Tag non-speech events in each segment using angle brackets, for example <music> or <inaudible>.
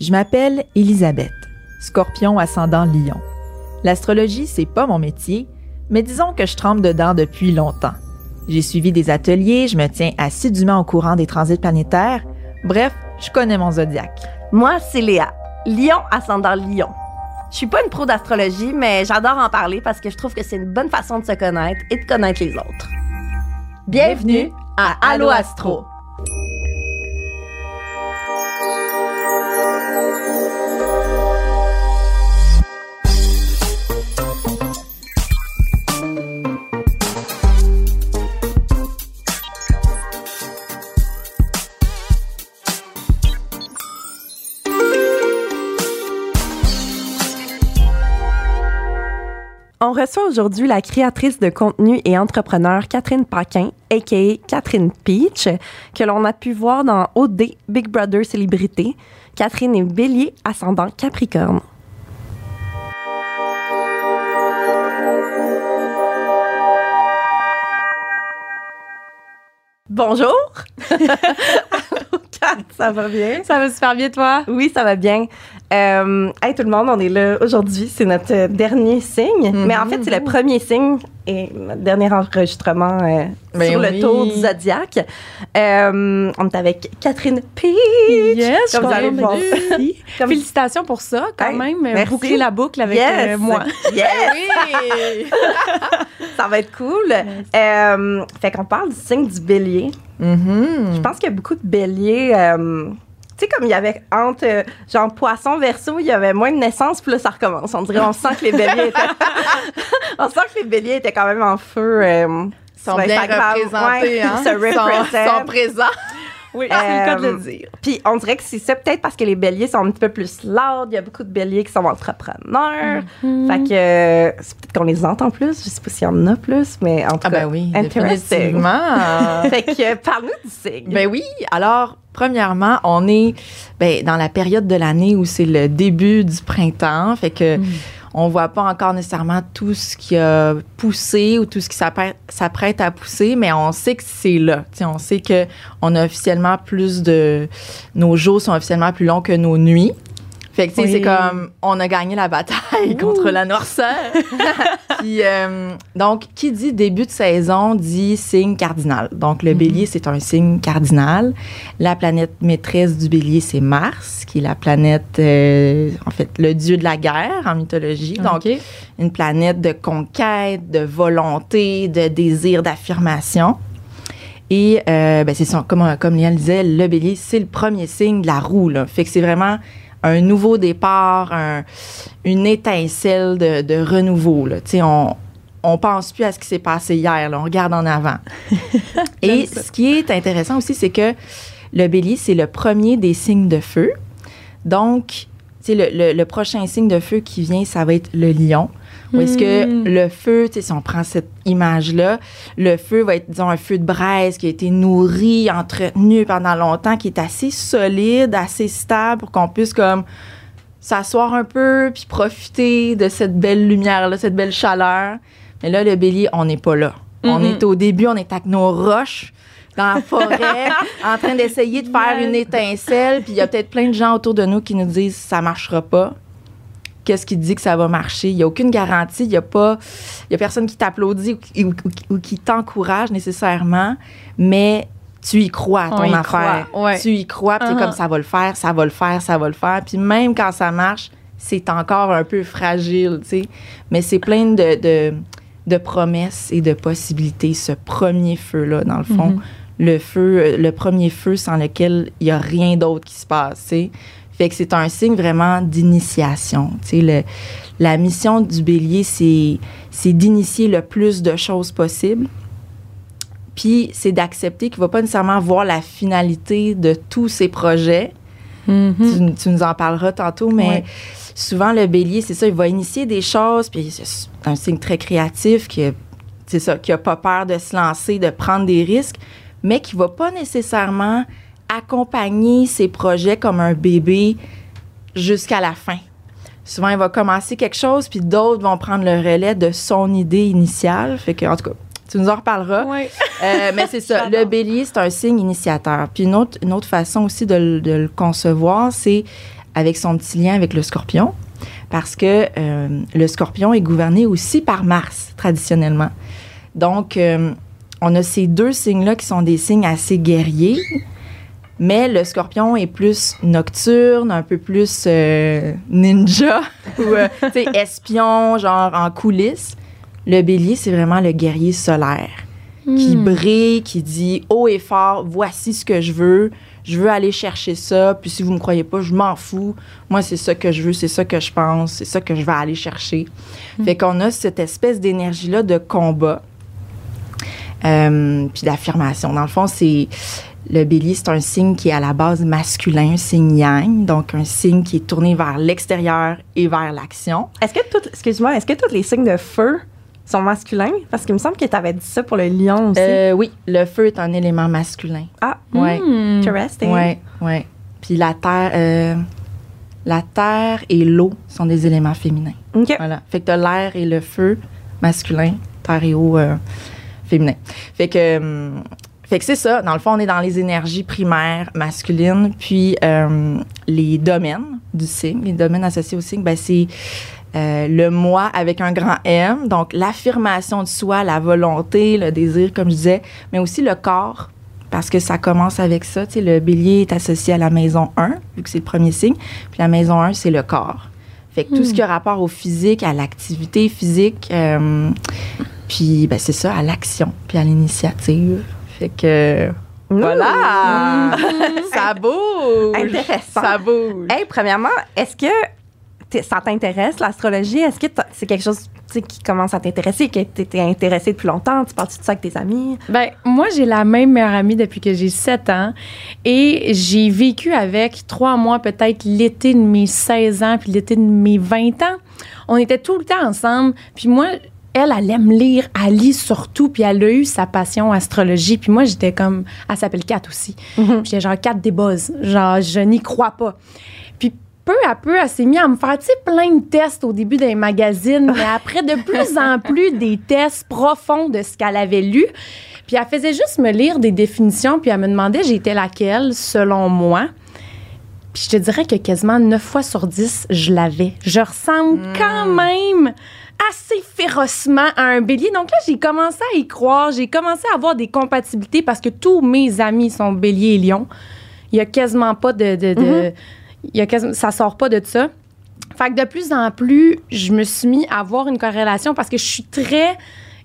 Je m'appelle Elisabeth, scorpion ascendant lion. L'astrologie, c'est pas mon métier, mais disons que je trempe dedans depuis longtemps. J'ai suivi des ateliers, je me tiens assidûment au courant des transits planétaires. Bref, je connais mon zodiaque. Moi, c'est Léa, lion ascendant lion. Je suis pas une pro d'astrologie, mais j'adore en parler parce que je trouve que c'est une bonne façon de se connaître et de connaître les autres. Bienvenue à Allo Astro. Reçoit aujourd'hui la créatrice de contenu et entrepreneur Catherine Paquin, a.k.a. Catherine Peach, que l'on a pu voir dans OD Big Brother Célébrité. Catherine est bélier ascendant Capricorne. Bonjour! Allô, <laughs> <laughs> Kat, ça va bien? Ça va super bien, toi? Oui, ça va bien. Euh, hey, tout le monde, on est là aujourd'hui. C'est notre euh, dernier signe. Mhm. Mais en fait, c'est le premier signe et notre dernier enregistrement euh, Ben sur oui. le tour du zodiaque. Euh, on est avec Catherine Peach. Yes, Comme vous allez voir. Comme- Félicitations pour ça, quand Hey, même. merci. Boucler la boucle avec Yes. euh, moi. Yes, <laughs> Oui! <laughs> ça va être cool. Fait qu'on parle du signe du bélier. Mhm. Je pense qu'il y a beaucoup de béliers. Euh, tu sais, comme il y avait entre, euh, genre, poisson, verso, il y avait moins de naissances, puis là, ça recommence. On dirait, on sent que les béliers étaient. <laughs> on sent que les béliers étaient quand même en feu. euh, Ils sont sur bien représentés, Ouais, hein? ils se Ils sont- représentent. sont présents. <laughs> Oui, Euh, c'est le cas de le dire. Puis on dirait que c'est ça, peut-être parce que les béliers sont un petit peu plus loud. Il y a beaucoup de béliers qui sont entrepreneurs. Mm-hmm. Fait que euh, c'est peut-être qu'on les entend plus. Je sais pas s'il y en a plus, mais en tout Ah cas, ben oui, définitivement. <laughs> fait que euh, parle-nous du signe. Ben oui. Alors, premièrement, on est ben, dans la période de l'année où c'est le début du printemps. Fait que on voit pas encore nécessairement tout ce qui a poussé ou tout ce qui s'apprête à pousser, mais on sait que c'est là. On sait que on a officiellement plus de nos jours sont officiellement plus longs que nos nuits. Fait que tu sais, Oui. c'est comme on a gagné la bataille contre la noirceur. <laughs> Puis, euh, donc, qui dit début de saison dit signe cardinal. Donc, le bélier, c'est un signe cardinal. La planète maîtresse du bélier, c'est Mars, qui est la planète, euh, en fait, le dieu de la guerre en mythologie. Donc, une planète de conquête, de volonté, de désir d'affirmation. Et euh, ben, c'est comme, comme Léa le disait, le bélier, c'est le premier signe de la roue. Là. Fait que c'est vraiment un nouveau départ, un- une étincelle de, de renouveau. Là. On, on pense plus à ce qui s'est passé hier, là, on regarde en avant. <laughs> Et ce qui est intéressant aussi, c'est que le bélier, c'est le premier des signes de feu. Donc, le, le- le prochain signe de feu qui vient, ça va être le lion. Où est-ce que Hmm. le feu, si on prend cette image-là, le feu va être, disons, un feu de braise qui a été nourri, entretenu pendant longtemps, qui est assez solide, assez stable pour qu'on puisse comme s'asseoir un peu puis profiter de cette belle lumière-là, cette belle chaleur. Mais là, le bélier, on n'est pas là. On est au début, on est avec nos roches dans la forêt, <laughs> en train d'essayer de faire une étincelle. Puis il y a peut-être plein de gens autour de nous qui nous disent ça marchera pas. Qu'est-ce qui dit que ça va marcher? Il n'y a aucune garantie. Il n'y a pas, il y a personne qui t'applaudit ou, qui- ou- ou qui t'encourage nécessairement, mais tu y crois à On ton y affaire. croit, ouais. Tu y crois, puis t'es Uh-huh. comme ça va le faire, ça va le faire, ça va le faire. Puis même quand ça marche, c'est encore un peu fragile, tu sais. Mais c'est plein de, de, de promesses et de possibilités, ce premier feu-là, dans le fond. Le feu, euh, le premier feu sans lequel il n'y a rien d'autre qui se passe, tu sais. Fait que c'est un signe vraiment d'initiation. Tu sais, le- la mission du bélier, c'est, c'est d'initier le plus de choses possible. Puis c'est d'accepter qu'il ne va pas nécessairement voir la finalité de tous ses projets. Tu, tu nous en parleras tantôt, mais Ouais. souvent le bélier, c'est ça, il va initier des choses, puis c'est un signe très créatif qui, c'est ça, qui a pas peur de se lancer, de prendre des risques, mais qui va pas nécessairement accompagner ses projets comme un bébé jusqu'à la fin. Souvent, il va commencer quelque chose, puis d'autres vont prendre le relais de son idée initiale. Fait que, en tout cas, tu nous en reparleras. Ouais. Euh, mais c'est ça. <laughs> Le bélier, c'est un signe initiateur. Puis une autre, une autre façon aussi de, le- de le concevoir, c'est avec son petit lien avec le scorpion, parce que euh, le scorpion est gouverné aussi par Mars, traditionnellement. Donc, euh, on a ces deux signes-là qui sont des signes assez guerriers, mais le scorpion est plus nocturne, un peu plus euh, ninja, <laughs> ou euh, espion, genre en coulisses. Le bélier, c'est vraiment le guerrier solaire qui Hmm. brille, qui dit haut et fort, voici ce que je veux, je veux aller chercher ça, puis si vous me croyez pas, je m'en fous. Moi, c'est ça que je veux, c'est ça que je pense, c'est ça que je vais aller chercher. Fait qu'on a cette espèce d'énergie-là de combat, euh, puis d'affirmation. Dans le fond, c'est le bélier, c'est un signe qui est à la base masculin, un signe yang, donc un signe qui est tourné vers l'extérieur et vers l'action. Est-ce que tout, excuse-moi, est-ce que tous les signes de feu sont masculins? Parce qu'il me semble que tu avais dit ça pour le lion aussi. Euh, oui, le feu est un élément masculin. ah, Ouais. Hmm. interesting. Ouais, ouais. Puis la terre, euh, la terre et l'eau sont des éléments féminins. OK. Voilà. Fait que t'as l'air et le feu masculin, terre et eau euh, féminin. Fait que, hum, fait que c'est ça. Dans le fond, on est dans les énergies primaires masculines, puis euh, les domaines du signe, les domaines associés au signe, ben c'est euh, le moi avec un grand M, donc l'affirmation de soi, la volonté, le désir, comme je disais, mais aussi le corps, parce que ça commence avec ça. Tu sais, le bélier est associé à la maison 1, vu que c'est le premier signe, puis la maison 1, c'est le corps. Fait que tout ce qui a rapport au physique, à l'activité physique, euh, puis ben, c'est ça, à l'action, puis à l'initiative. Fait que voilà, <laughs> ça bouge. Intéressant. Ça bouge. Hey, premièrement, est-ce que ça t'intéresse, l'astrologie? Est-ce que t'as- c'est quelque chose qui commence à t'intéresser, que tu étais intéressé depuis longtemps? Tu parles de ça avec tes amis? Ben, moi, j'ai la même meilleure amie depuis que j'ai 7 ans et j'ai vécu avec trois mois, peut-être l'été de mes 16 ans puis l'été de mes 20 ans. On était tout le temps ensemble. Puis moi, elle, elle aime lire, elle lit surtout, puis elle a eu sa passion astrologie. Puis moi, j'étais comme, elle s'appelle Kat aussi. Puis J'étais genre Kat des buzz. Genre, je n'y crois pas. Puis peu à peu, elle s'est mise à me faire, tu sais, plein de tests au début des magazines, mais <laughs> après, de plus en plus, des tests profonds de ce qu'elle avait lu. Puis elle faisait juste me lire des définitions, puis elle me demandait j'étais laquelle, selon moi. Puis je te dirais que quasiment 9 fois sur 10, je l'avais. Je ressemble quand même assez férocement à un bélier. Donc là, j'ai commencé à y croire. J'ai commencé à avoir des compatibilités parce que tous mes amis sont bélier et lion. Il y a quasiment pas de... de, de- il y a quasiment- ça sort pas de ça. Fait que de plus en plus, je me suis mis à avoir une corrélation parce que je suis très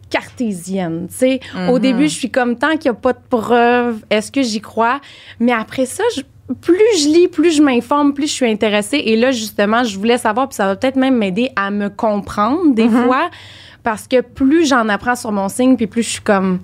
cartésienne. tu sais. Au début, je suis comme tant qu'il n'y a pas de preuves, est-ce que j'y crois? Mais après ça, je- plus je lis, plus je m'informe, plus je suis intéressée. Et là, justement, je voulais savoir, puis ça va peut-être même m'aider à me comprendre des fois, parce que plus j'en apprends sur mon signe, puis plus je suis comme,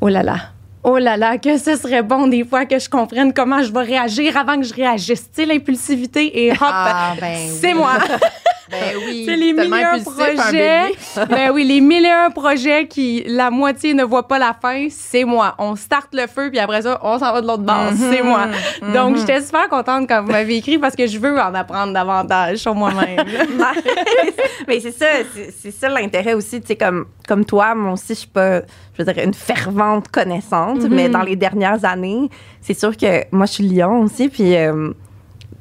oh là là. Oh là là, que ce serait bon des fois que je comprenne comment je vais réagir avant que je réagisse. Tu sais, l'impulsivité et hop, Ah, ben c'est oui. moi. <laughs> Ben oui. C'est les tellement mille et un impulsif, un projets. ben oui, les mille et un projets qui, la moitié ne voit pas la fin, c'est moi. On starte le feu, puis après ça, on s'en va de l'autre bord. Mm-hmm. C'est moi. Donc, j'étais super contente quand vous m'avez écrit parce que je veux en apprendre davantage sur moi-même. <laughs> <laughs> Mais c'est ça, c'est ça l'intérêt aussi, tu sais, comme, comme toi, moi aussi, je suis pas, je veux dire, une fervente connaissante, mais dans les dernières années, c'est sûr que moi, je suis lion aussi, puis, euh,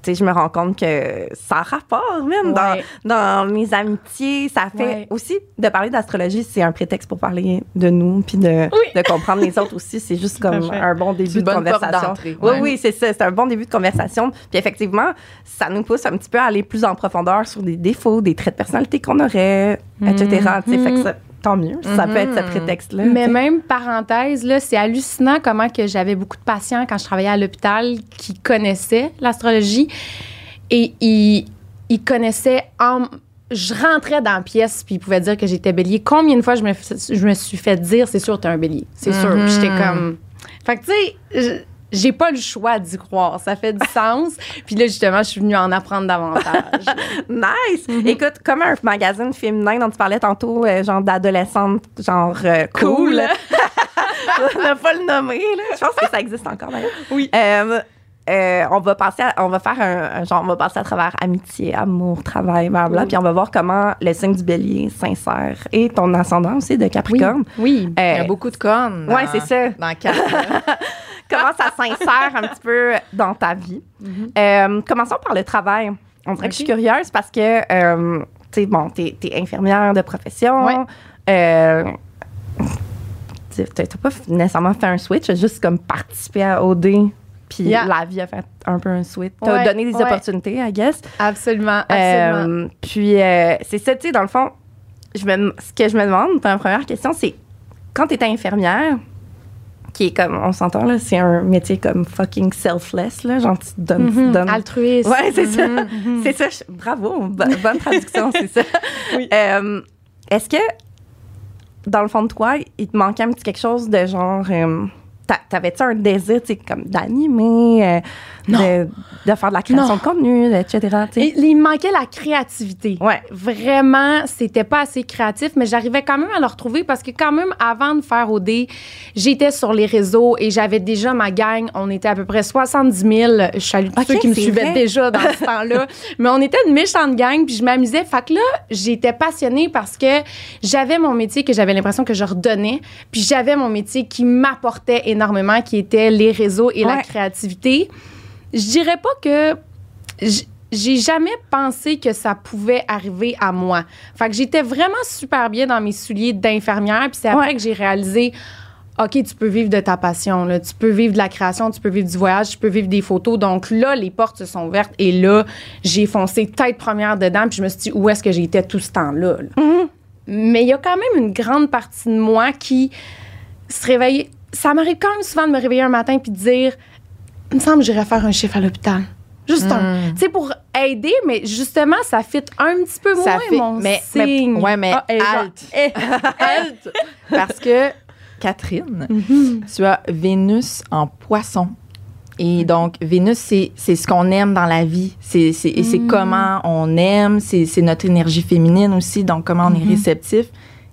tu sais, je me rends compte que ça a rapport même Ouais. dans, dans mes amitiés. Ça fait Ouais. aussi, de parler d'astrologie, c'est un prétexte pour parler de nous, puis de, de comprendre les autres aussi. C'est juste comme un bon début une de conversation. Oui, ouais. oui, c'est ça. C'est un bon début de conversation. Puis effectivement, ça nous pousse un petit peu à aller plus en profondeur sur des défauts, des traits de personnalité qu'on aurait, etc. Tu sais, Fait que ça, tant mieux. Ça peut être ce prétexte-là. Mais même parenthèse, là, c'est hallucinant comment que j'avais beaucoup de patients quand je travaillais à l'hôpital qui connaissaient l'astrologie et ils, ils connaissaient en je rentrais dans la pièce puis ils pouvaient dire que j'étais bélier. Combien de fois je me, je me suis fait dire c'est sûr t'es un bélier, c'est sûr. Puis j'étais comme fait que tu sais je- j'ai pas le choix d'y croire, ça fait du sens. Puis là justement, je suis venue en apprendre davantage. <laughs> Nice! Écoute, comme un magazine féminin dont tu parlais tantôt, euh, genre d'adolescente, genre euh, cool. <laughs> on va pas le nommer, là. Je pense que ça existe encore d'ailleurs. Oui. Euh, euh, on va passer à- on va faire un, un genre on va passer à travers amitié, amour, travail, blablabla, puis on va voir comment le signe du bélier s'insère et ton ascendant aussi de Capricorne. oui. Il y a beaucoup de cornes. Ouais, dans- c'est ça. Dans quatre. <laughs> comment ça s'insère un petit peu dans ta vie. Euh, commençons par le travail. On dirait que je suis curieuse parce que, euh, tu sais, bon, t'es es infirmière de profession. Ouais. Euh, tu t'as t'as pas nécessairement fait un switch, juste comme participé à OD. Puis Yeah. la vie a fait un peu un switch. T'as Ouais, donné des ouais. opportunités, I guess. Absolument, absolument. Euh, puis euh, c'est ça, tu sais, dans le fond, je me, ce que je me demande, ma première question, c'est quand tu étais infirmière, qui est comme, on s'entend là, c'est un métier comme fucking selfless, là, genre tu donnes. tu Mhm. donnes- Altruiste. Ouais, c'est ça. Mhm. <laughs> C'est ça. je- bravo. bo- <laughs> bonne traduction, c'est ça. Euh, Est-ce que, dans le fond de toi, il te manquait un petit quelque chose de genre. euh, T'avais-tu un désir, comme d'animer, euh, de, de faire de la création Non. de contenu, etc. Et il manquait la créativité. Ouais. Vraiment, c'était pas assez créatif, mais j'arrivais quand même à le retrouver parce que quand même, avant de faire OD, j'étais sur les réseaux et j'avais déjà ma gang. On était à peu près 70 000. Je salue tous Ok, ceux qui me suivaient vrai. déjà dans ce temps-là. <laughs> Mais on était une méchante gang, puis je m'amusais. Fait que là, j'étais passionnée parce que j'avais mon métier que j'avais l'impression que je redonnais, puis j'avais mon métier qui m'apportait énormément, qui était les réseaux et la créativité. Je dirais pas que j'ai jamais pensé que ça pouvait arriver à moi. Fait que j'étais vraiment super bien dans mes souliers d'infirmière, puis c'est après Ouais. que j'ai réalisé OK, tu peux vivre de ta passion, là. tu peux vivre de la création, tu peux vivre du voyage, tu peux vivre des photos. Donc là, les portes se sont ouvertes et là, j'ai foncé tête première dedans, puis je me suis dit où est-ce que j'étais tout ce temps-là. là? Mais il y a quand même une grande partie de moi qui se réveille. Ça m'arrive quand même souvent de me réveiller un matin puis de dire il me semble que j'irais faire un chiffre à l'hôpital. Juste un. Tu sais, pour aider, mais justement, ça fit un petit peu moins Ça fait- mon mais- mais- signe. ouais, mais Ah, genre, halte. <laughs> Halte. Parce que, Catherine, tu as Vénus en poisson. Et donc, Vénus, c'est ce qu'on aime dans la vie. C'est c'est comment on aime, c'est c'est notre énergie féminine aussi, donc comment on est réceptif.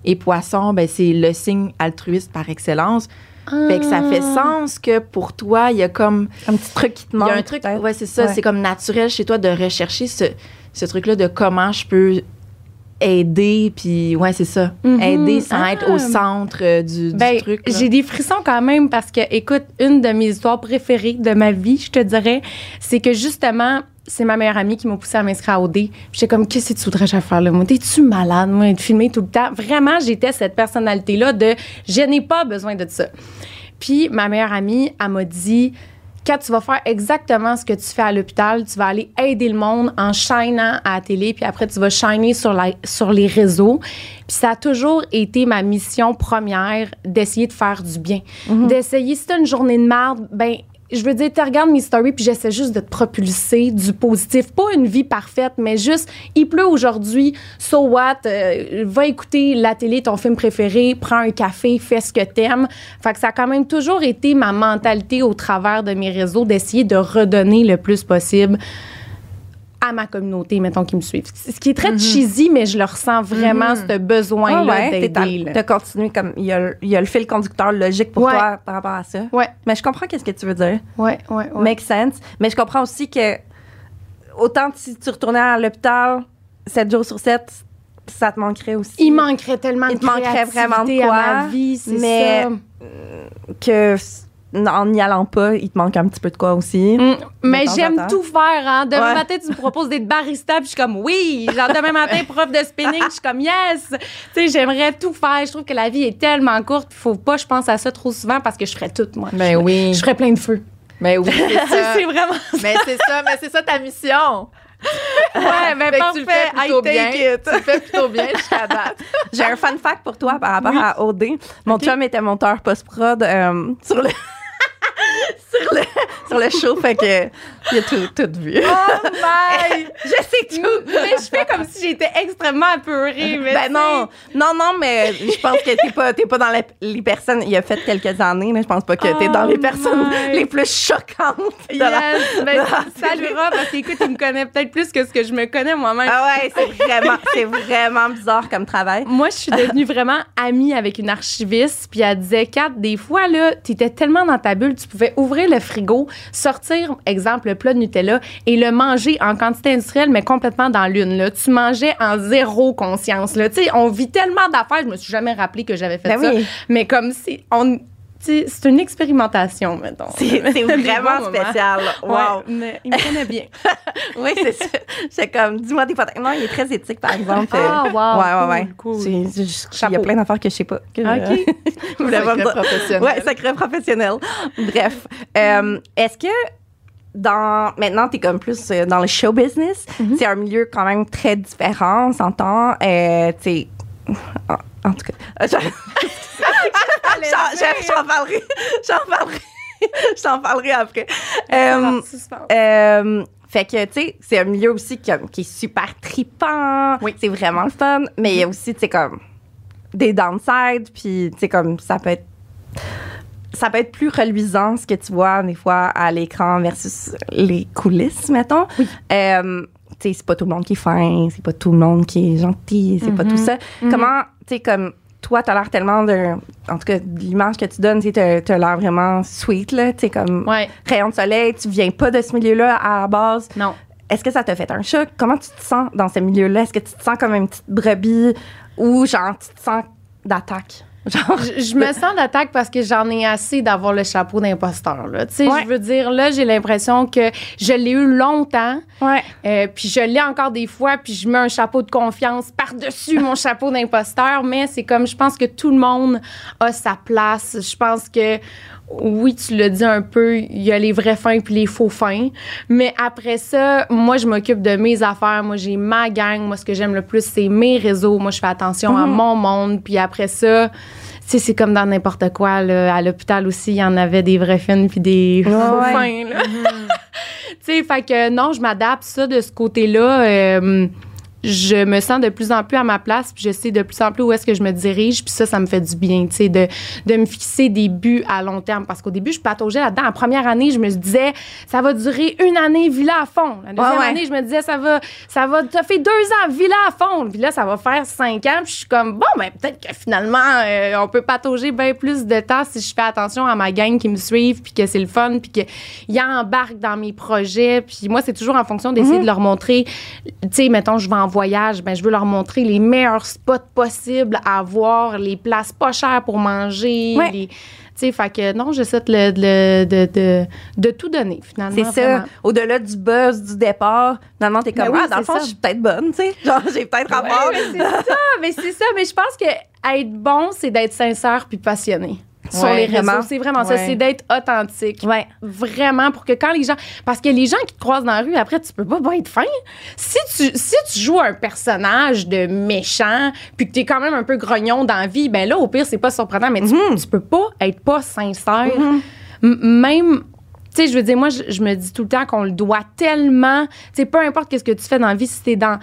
Et poisson, ben, c'est le signe altruiste par excellence. Fait que ça fait sens que pour toi, il y a comme Un petit truc qui te il manque. y a un truc, ouais, c'est ça. Ouais. C'est comme naturel chez toi de rechercher ce, ce truc-là de comment je peux aider, puis ouais, c'est ça. Mhm. Aider sans Ah. être au centre euh, du, du Ben, truc. j'ai des frissons quand même parce que, écoute, une de mes histoires préférées de ma vie, je te dirais, c'est que justement, c'est ma meilleure amie qui m'a poussée à m'inscrire à OD. J'étais comme, qu'est-ce que tu voudrais faire là? Moi, t'es-tu malade, moi, de filmer tout le temps? Vraiment, j'étais cette personnalité-là de, je n'ai pas besoin de ça. Puis ma meilleure amie, elle m'a dit, quand tu vas faire exactement ce que tu fais à l'hôpital, tu vas aller aider le monde en shinant à la télé, puis après, tu vas shiner sur, la, sur les réseaux. Puis ça a toujours été ma mission première d'essayer de faire du bien. D'essayer, si t'as une journée de merde, ben je veux dire, tu regardes mes stories, puis j'essaie juste de te propulser du positif. Pas une vie parfaite, mais juste, il pleut aujourd'hui, so what? Euh, va écouter la télé, ton film préféré, prends un café, fais ce que t'aimes. Fait que ça a quand même toujours été ma mentalité au travers de mes réseaux d'essayer de redonner le plus possible à ma communauté, mettons, qui me suivent. Ce qui est très cheesy, mais je le ressens vraiment, ce Ah besoin-là ouais, t'es d'aider. à- là. de continuer comme il y, a, le- il y a le fil conducteur logique pour Ouais. toi par rapport à ça. Ouais, Mais je comprends qu'est-ce que tu veux dire. ouais, ouais. ouais. Make sense. Mais je comprends aussi que autant si tu retournais à l'hôpital 7 jours sur 7, ça te manquerait aussi. Il manquerait tellement Il de te manquerait vraiment de quoi, à ma vie, c'est mais- ça. que en n'y allant pas, il te manque un petit peu de quoi aussi. Mm, mais j'aime tout faire. Hein. Demain Ouais. matin, tu me proposes d'être barista, puis je suis comme oui. Genre demain matin, <laughs> prof de spinning, je suis comme yes. Tu sais, j'aimerais tout faire. Je trouve que la vie est tellement courte, il faut pas, je pense à ça trop souvent parce que je ferais tout moi. Ben oui. Je ferais plein de feu. Ben oui, <laughs> c'est ça. c'est vraiment. mais c'est ça, mais c'est ça ta mission. Ouais, mais <laughs> Fait que tu le fais plutôt bien. Tu le fais plutôt bien jusqu'à date. J'ai un fun fact pour toi par rapport à OD. Mon chum était monteur post-prod euh, sur le. Sur le <laughs> sur le show, fait que il a tout, tout vu. Oh my! <laughs> je sais tout. mais je fais comme si j'étais extrêmement apeurée. Mais Ben non, non, non, mais je pense que t'es pas, pas dans les, les personnes. Il a fait quelques années, là, je pense pas que t'es Oh dans les personnes my. les plus choquantes. de sais, la- Yes, ben, la saluera parce qu'écoute, il me connaît peut-être plus que ce que je me connais moi-même. Ah ouais, c'est vraiment, c'est vraiment bizarre comme travail. Moi, je suis devenue vraiment amie avec une archiviste, puis elle disait, Kat, des fois, là, t'étais tellement dans ta bulle, tu pouvais ouvrir le frigo, sortir, exemple, le plat de Nutella et le manger en quantité industrielle, mais complètement dans l'une, là. Tu mangeais en zéro conscience, là. On vit tellement d'affaires, je me suis jamais rappelé que j'avais fait Ben ça. oui. Mais comme si on c'est une expérimentation, mettons. C'est <laughs> vraiment spécial. Wow. Ouais, mais il me connaît bien. <laughs> Oui, c'est ça. J'étais comme, dis-moi des photos. Non, il est très éthique, par exemple. Ah, Euh, wow, Ouais, ouais, ouais. cool, cool. C'est- c'est juste- Il y a plein d'affaires que je sais pas. que- OK. <laughs> Voulais pas Secret dire. professionnel. Ouais, secret professionnel. Bref. Euh, Est-ce que dans maintenant, tu es comme plus euh, dans le show business, Mm-hmm. c'est un milieu quand même très différent, on s'entend. Euh, tu sais, en, en tout cas, euh, <laughs> j'en- parlerai. J'en parlerai. <laughs> J'en parlerai après. Euh, euh, fait que, tu sais, c'est un milieu aussi qui, qui est super tripant. Oui. C'est vraiment le fun. Mais il y a aussi, tu sais, comme des downsides. Puis, tu sais, comme ça peut être. Ça peut être plus reluisant ce que tu vois des fois à l'écran versus les coulisses, mettons. Euh, tu sais, c'est pas tout le monde qui est fin, c'est pas tout le monde qui est gentil, c'est pas tout ça. Comment, tu sais, comme toi, t'as l'air tellement de. En tout cas, l'image que tu donnes, tu t'as l'air vraiment sweet, là. Tu comme Ouais. rayon de soleil, tu viens pas de ce milieu-là à la base. Non. Est-ce que ça t'a fait un choc? Comment tu te sens dans ce milieu-là? Est-ce que tu te sens comme une petite brebis ou genre tu te sens d'attaque? Genre, Je, je me sens d'attaque parce que j'en ai assez d'avoir le chapeau d'imposteur. là. Tu sais, Ouais. je veux dire, là, j'ai l'impression que je l'ai eu longtemps, ouais. euh, puis je l'ai encore des fois, puis je mets un chapeau de confiance par-dessus mon <laughs> chapeau d'imposteur, mais c'est comme, je pense que tout le monde a sa place. Je pense que, oui, tu l'as dit un peu, il y a les vrais fins puis les faux fins, mais après ça, moi, je m'occupe de mes affaires. Moi, j'ai ma gang. Moi, ce que j'aime le plus, c'est mes réseaux. Moi, je fais attention à mon monde, puis après ça... Tu sais, c'est comme dans n'importe quoi. Là. À l'hôpital aussi, il y en avait des vrais fins puis des faux ouais. fins. là. <laughs> tu sais, fait que non, je m'adapte ça de ce côté-là. euh, je me sens de plus en plus à ma place, puis je sais de plus en plus où est-ce que je me dirige, puis ça, ça me fait du bien, tu sais, de, de me fixer des buts à long terme. Parce qu'au début, je pataugeais là-dedans. La première année, je me disais, ça va durer une année, villa à fond. La deuxième Ouais, ouais. année, je me disais, ça va, ça va, fait deux ans, villa à fond. Puis là, ça va faire cinq ans, puis je suis comme, bon, ben, peut-être que finalement, euh, on peut patauger bien plus de temps si je fais attention à ma gang qui me suivent, puis que c'est le fun, puis qu'ils embarquent dans mes projets. Puis moi, c'est toujours en fonction d'essayer de leur montrer, tu sais, mettons, je vais en voyage, ben, je veux leur montrer les meilleurs spots possibles à voir, les places pas chères pour manger, Ouais. les- Tu sais, fait que non, j'essaie de, de, de, de, de tout donner, finalement. C'est ça. Au-delà du buzz du départ, non, t'es Ben comme, oui, ah, dans le fond, je suis peut-être bonne, tu sais. <laughs> Genre, j'ai peut-être rapport. Ouais, mais c'est ça, mais c'est ça. Mais je pense que être bon, c'est d'être sincère puis passionné. Sur Ouais, les réseaux, vraiment. c'est vraiment ça. C'est d'être authentique. Ouais. Vraiment, pour que quand les gens. Parce que les gens qui te croisent dans la rue, après, tu peux pas, pas être fin. Si tu, si tu joues un personnage de méchant, puis que tu es quand même un peu grognon dans la vie, ben là, au pire, c'est pas surprenant, mais tu, tu peux pas être pas sincère. M- Même. Tu sais, je veux dire, moi, je, je me dis tout le temps qu'on le doit tellement. Tu sais, peu importe qu'est-ce que tu fais dans la vie, si t'es dans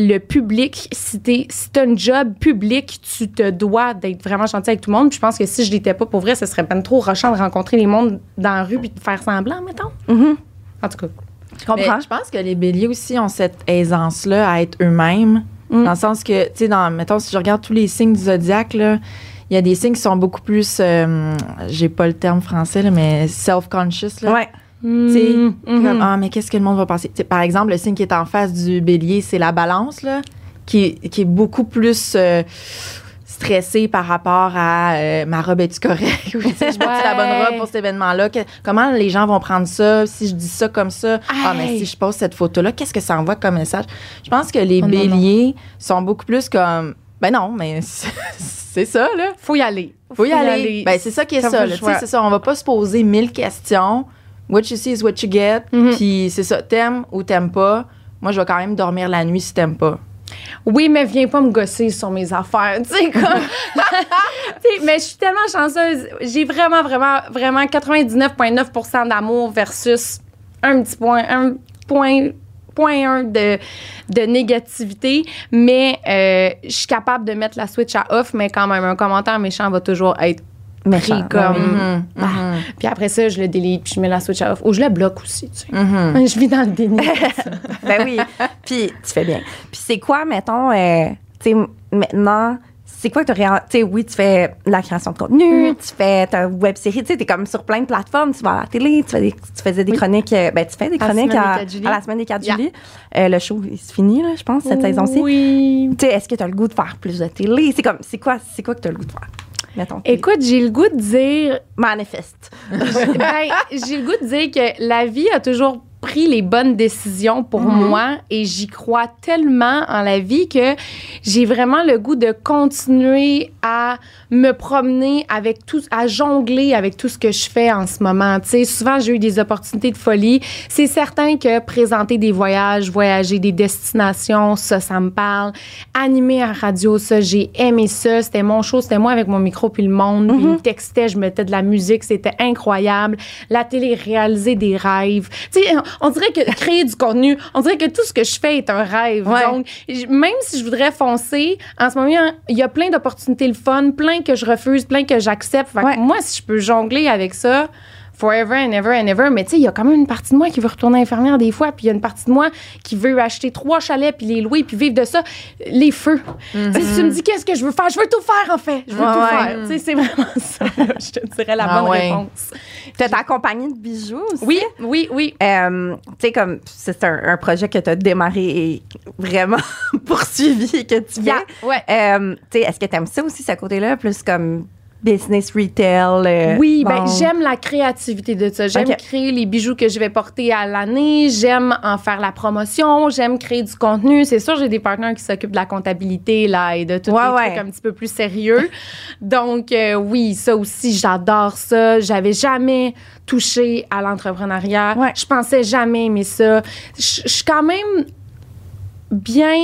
le public, si t'es si t'as un job public, tu te dois d'être vraiment gentil avec tout le monde. Puis je pense que si je l'étais pas, pour vrai, ce serait pas trop rochant de rencontrer les mondes dans la rue puis de faire semblant, mettons. Mhm. En tout cas. Je Mais comprends. je pense que les béliers aussi ont cette aisance-là à être eux-mêmes. Mm. Dans le sens que, tu sais, dans, mettons, si je regarde tous les signes du zodiaque, là, il y a des signes qui sont beaucoup plus, euh, j'ai pas le terme français, là, mais self-conscious. Là. Ouais. Tu sais, Mhm. comme, ah, mais qu'est-ce que le monde va penser? Par exemple, le signe qui est en face du bélier, c'est la balance, là, qui, est- qui est beaucoup plus euh, stressé par rapport à euh, ma robe est-tu correcte? <laughs> Ou, je porte la bonne robe pour cet événement-là? Comment les gens vont prendre ça? Si je dis ça comme ça, ah, mais si je pose cette photo-là, qu'est-ce que ça envoie comme message? Je pense que les Oh, non, non. béliers sont beaucoup plus comme, ben non, mais <laughs> c'est ça, là. Faut y aller. Faut y aller. Ben, c'est ça qui est ça. C'est ça. On va pas se poser mille questions. What you see is what you get. Mhm. Puis c'est ça. T'aimes ou t'aimes pas. Moi, je vais quand même dormir la nuit si t'aimes pas. Oui, mais viens pas me gosser sur mes affaires. Tu sais, comme. <laughs> Mais je suis tellement chanceuse. J'ai vraiment, vraiment, vraiment 99,9% d'amour versus un petit point, un point. Point 1 de, de négativité, mais euh, je suis capable de mettre la switch à off, mais quand même, un commentaire méchant va toujours être Méchant. pris comme. Mhm, Ah. mhm, Puis après ça, je le délite, puis je mets la switch off. Ou je le bloque aussi, tu sais. mhm. Je vis dans le déni. <laughs> ben oui. Puis tu fais bien. Puis c'est quoi, mettons, euh, tu sais, maintenant, c'est quoi que tu Tu sais, oui, tu fais la création de contenu, tu fais ta web série, tu sais, t'es comme sur plein de plateformes, tu vas à la télé, tu, fais des- tu faisais des chroniques, euh, ben tu fais des À la chroniques semaine à, des quatre juillet. à la semaine des 4 Yeah. juillet. Euh, le show, il se finit, là, je pense, cette saison-ci. Oui. Tu sais, est-ce que tu as le goût de faire plus de télé? C'est comme, c'est quoi, c'est quoi que tu as le goût de faire? Mettons? Écoute, j'ai le goût de dire manifeste. <laughs> ben, j'ai le goût de dire que la vie a toujours pris les bonnes décisions pour moi et j'y crois tellement en la vie que j'ai vraiment le goût de continuer à me promener avec tout, à jongler avec tout ce que je fais en ce moment. Tu sais, souvent j'ai eu des opportunités de folie. C'est certain que présenter des voyages, voyager des destinations, ça, ça me parle. Animer à radio, ça, j'ai aimé ça. C'était mon show, c'était moi avec mon micro puis le monde. Puis il me textait, je mettais de la musique, c'était incroyable. La télé, réaliser des rêves. Tu sais, on dirait que créer du contenu, on dirait que tout ce que je fais est un rêve. Ouais. Donc, même si je voudrais foncer, en ce moment, il y a plein d'opportunités le fun, plein que je refuse, plein que j'accepte. Fait que Ouais. moi, si je peux jongler avec ça, forever and ever and ever. Mais tu sais, il y a quand même une partie de moi qui veut retourner infirmière des fois, puis il y a une partie de moi qui veut acheter trois chalets, puis les louer, puis vivre de ça. Les feux. Tu sais, si tu me dis qu'est-ce que je veux faire, je veux tout faire, en fait. Je veux Ouais, tout ouais. faire. Tu sais, c'est vraiment <laughs> ça. je te dirais la Ah bonne ouais. réponse. T'as ta compagnie de bijoux aussi? Oui, oui, oui. Euh, tu sais, comme c'est un, un projet que tu as démarré et vraiment <laughs> poursuivi que tu fais. Yeah, ouais. Euh, tu sais, est-ce que tu aimes ça aussi, ce côté-là, plus comme business retail? euh, Oui, ben bon. j'aime la créativité de ça. J'aime créer les bijoux que je vais porter à l'année. J'aime en faire la promotion. J'aime créer du contenu. C'est sûr, j'ai des partenaires qui s'occupent de la comptabilité là et de tous Ouais, les ouais. trucs un petit peu plus sérieux. <laughs> Donc euh, oui, ça aussi, j'adore ça. J'avais jamais touché à l'entrepreneuriat. Ouais. Je pensais jamais aimer ça. Je suis quand même bien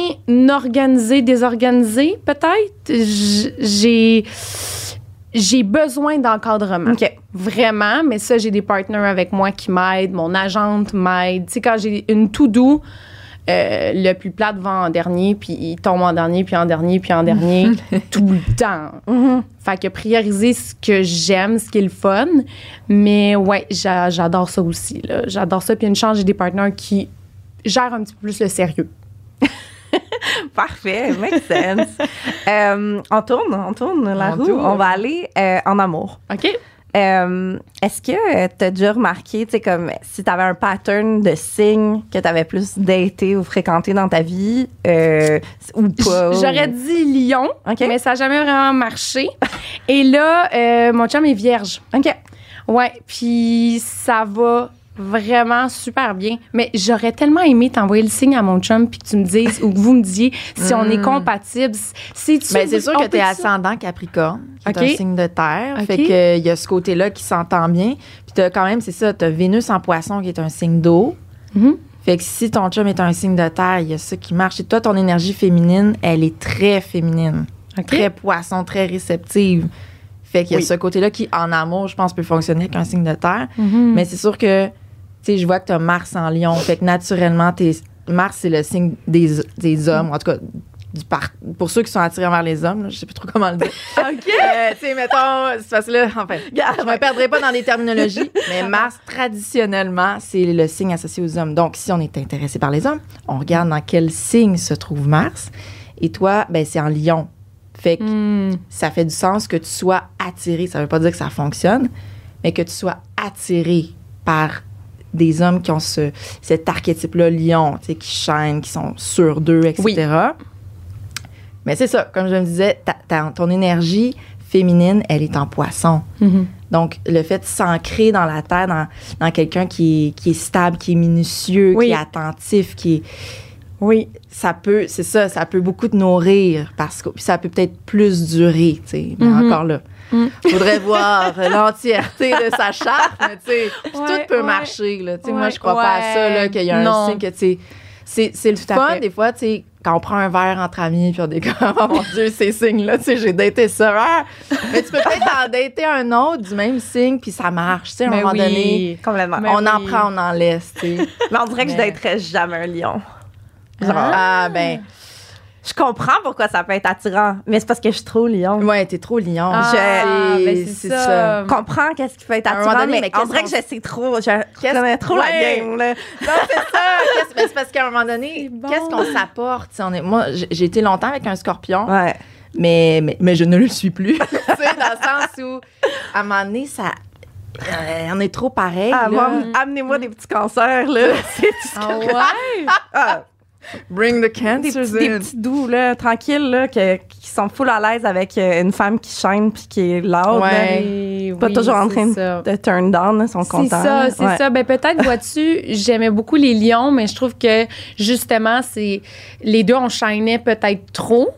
organisée, désorganisée, peut-être. J'ai j'ai besoin d'encadrement. OK. Vraiment, mais ça, j'ai des partenaires avec moi qui m'aident. Mon agente m'aide. Tu sais, quand j'ai une tout doux, euh, le plus plate va en dernier, puis il tombe en dernier, puis en dernier, puis en dernier, <laughs> tout le temps. Mhm. Fait que prioriser ce que j'aime, ce qui est le fun. Mais ouais, j'a- j'adore ça aussi. là. J'adore ça. Puis une chance, j'ai des partenaires qui gèrent un petit peu plus le sérieux. <laughs> Parfait, makes sense. <laughs> Euh, on tourne, on tourne la On roue. tourne. On va aller euh, en amour. OK? Euh, Est-ce que tu as déjà remarqué, tu sais, comme si tu avais un pattern de signes que tu avais plus daté ou fréquenté dans ta vie euh, ou pas? J'aurais dit lion, mais ça n'a jamais vraiment marché. Et là, euh, mon chum est vierge. OK. Ouais, puis ça va vraiment super bien. Mais j'aurais tellement aimé t'envoyer le signe à mon chum puis que tu me dises ou que vous me disiez si on est compatible. C'est Ben, c'est sûr que tu es ascendant Capricorne, qui est un signe de terre. Fait que il y a ce côté-là qui s'entend bien. Puis tu quand même, c'est ça, tu as Vénus en poisson qui est un signe d'eau. Mhm. Fait que si ton chum est un signe de terre, il y a ça qui marche. Et toi, ton énergie féminine, elle est très féminine. Très poisson, très réceptive. Fait qu'il y a Oui. ce côté-là qui, en amour, je pense, peut fonctionner avec un signe de terre. Mhm. Mais c'est sûr que, tu sais, je vois que tu as Mars en lion. Fait que naturellement, t'es- Mars, c'est le signe des, des hommes, en tout cas, par- pour ceux qui sont attirés envers les hommes, là, je sais plus trop comment le dire. <laughs> OK. Euh, tu sais, mettons, c'est parce que là, enfin, <laughs> je me perdrai pas dans les terminologies, <laughs> mais Mars, traditionnellement, c'est le signe associé aux hommes. Donc, si on est intéressé par les hommes, on regarde dans quel signe se trouve Mars. Et toi, ben, c'est en lion. Fait que Hmm. ça fait du sens que tu sois attiré. Ça veut pas dire que ça fonctionne, mais que tu sois attiré par des hommes qui ont ce, cet archétype-là, lion, qui chaînent, qui sont sûrs d'eux, etc. Oui. Mais c'est ça, comme je me disais, ta- ta- ton énergie féminine, elle est en poisson. Mhm. Donc, le fait de s'ancrer dans la terre, dans, dans quelqu'un qui est, qui est stable, qui est minutieux, Oui. qui est attentif, qui est, Oui. ça peut, c'est ça, ça peut beaucoup te nourrir parce que puis ça peut peut-être plus durer, tu sais. Mais Mhm. encore là, Mhm. <laughs> faudrait voir l'entièreté de sa charte, mais tu sais, Ouais, tout peut ouais. marcher, là. Tu sais, moi, je crois pas à ça, là, qu'il y a un signe que, tu sais, c'est, c'est le fun, des fois, tu sais, quand on prend un verre entre amis, puis on est comme, <laughs> oh mon Dieu, ces signes-là, tu sais, j'ai daté ça. Ah! Mais tu peux peut-être <laughs> en dater un autre du même signe, puis ça marche, tu sais, à un Mais moment oui. donné. Complètement. On en oui. prend, on en laisse, tu sais. Mais on dirait que je daterais jamais un lion. Genre, Ah, ben, je comprends pourquoi ça peut être attirant, mais c'est parce que je suis trop lion. ouais, t'es trop lion. Ah, C'est- ben, c'est ça. Je comprends qu'est-ce qui peut être attirant, donné, mais, mais qu'est-ce dirait que je sais trop. Je connais trop la game, là. Non, <laughs> c'est ça. Ben, c'est parce qu'à un moment donné, bon. qu'est-ce qu'on s'apporte? Moi, j'ai été longtemps avec un scorpion, Ouais. mais, mais, mais je ne le suis plus. <laughs> tu sais, dans le sens où, à un moment donné, ça. euh, on est trop pareil. Ah, amenez-moi des petits cancers, là. <laughs> C'est Ah ouais? Ah, Bring the Des, cancers petits- des in. petits doux, là, tranquilles, là, que- qui sont full à l'aise avec euh, une femme qui chaîne puis qui est loud. Ouais. là. Oui, Pas toujours en c'est train ça. de turn down, là, sont C'est contents. ça, là. c'est Ouais. ça. Ben peut-être vois-tu, j'aimais beaucoup les lions, mais je trouve que justement c'est les deux on shinait peut-être trop.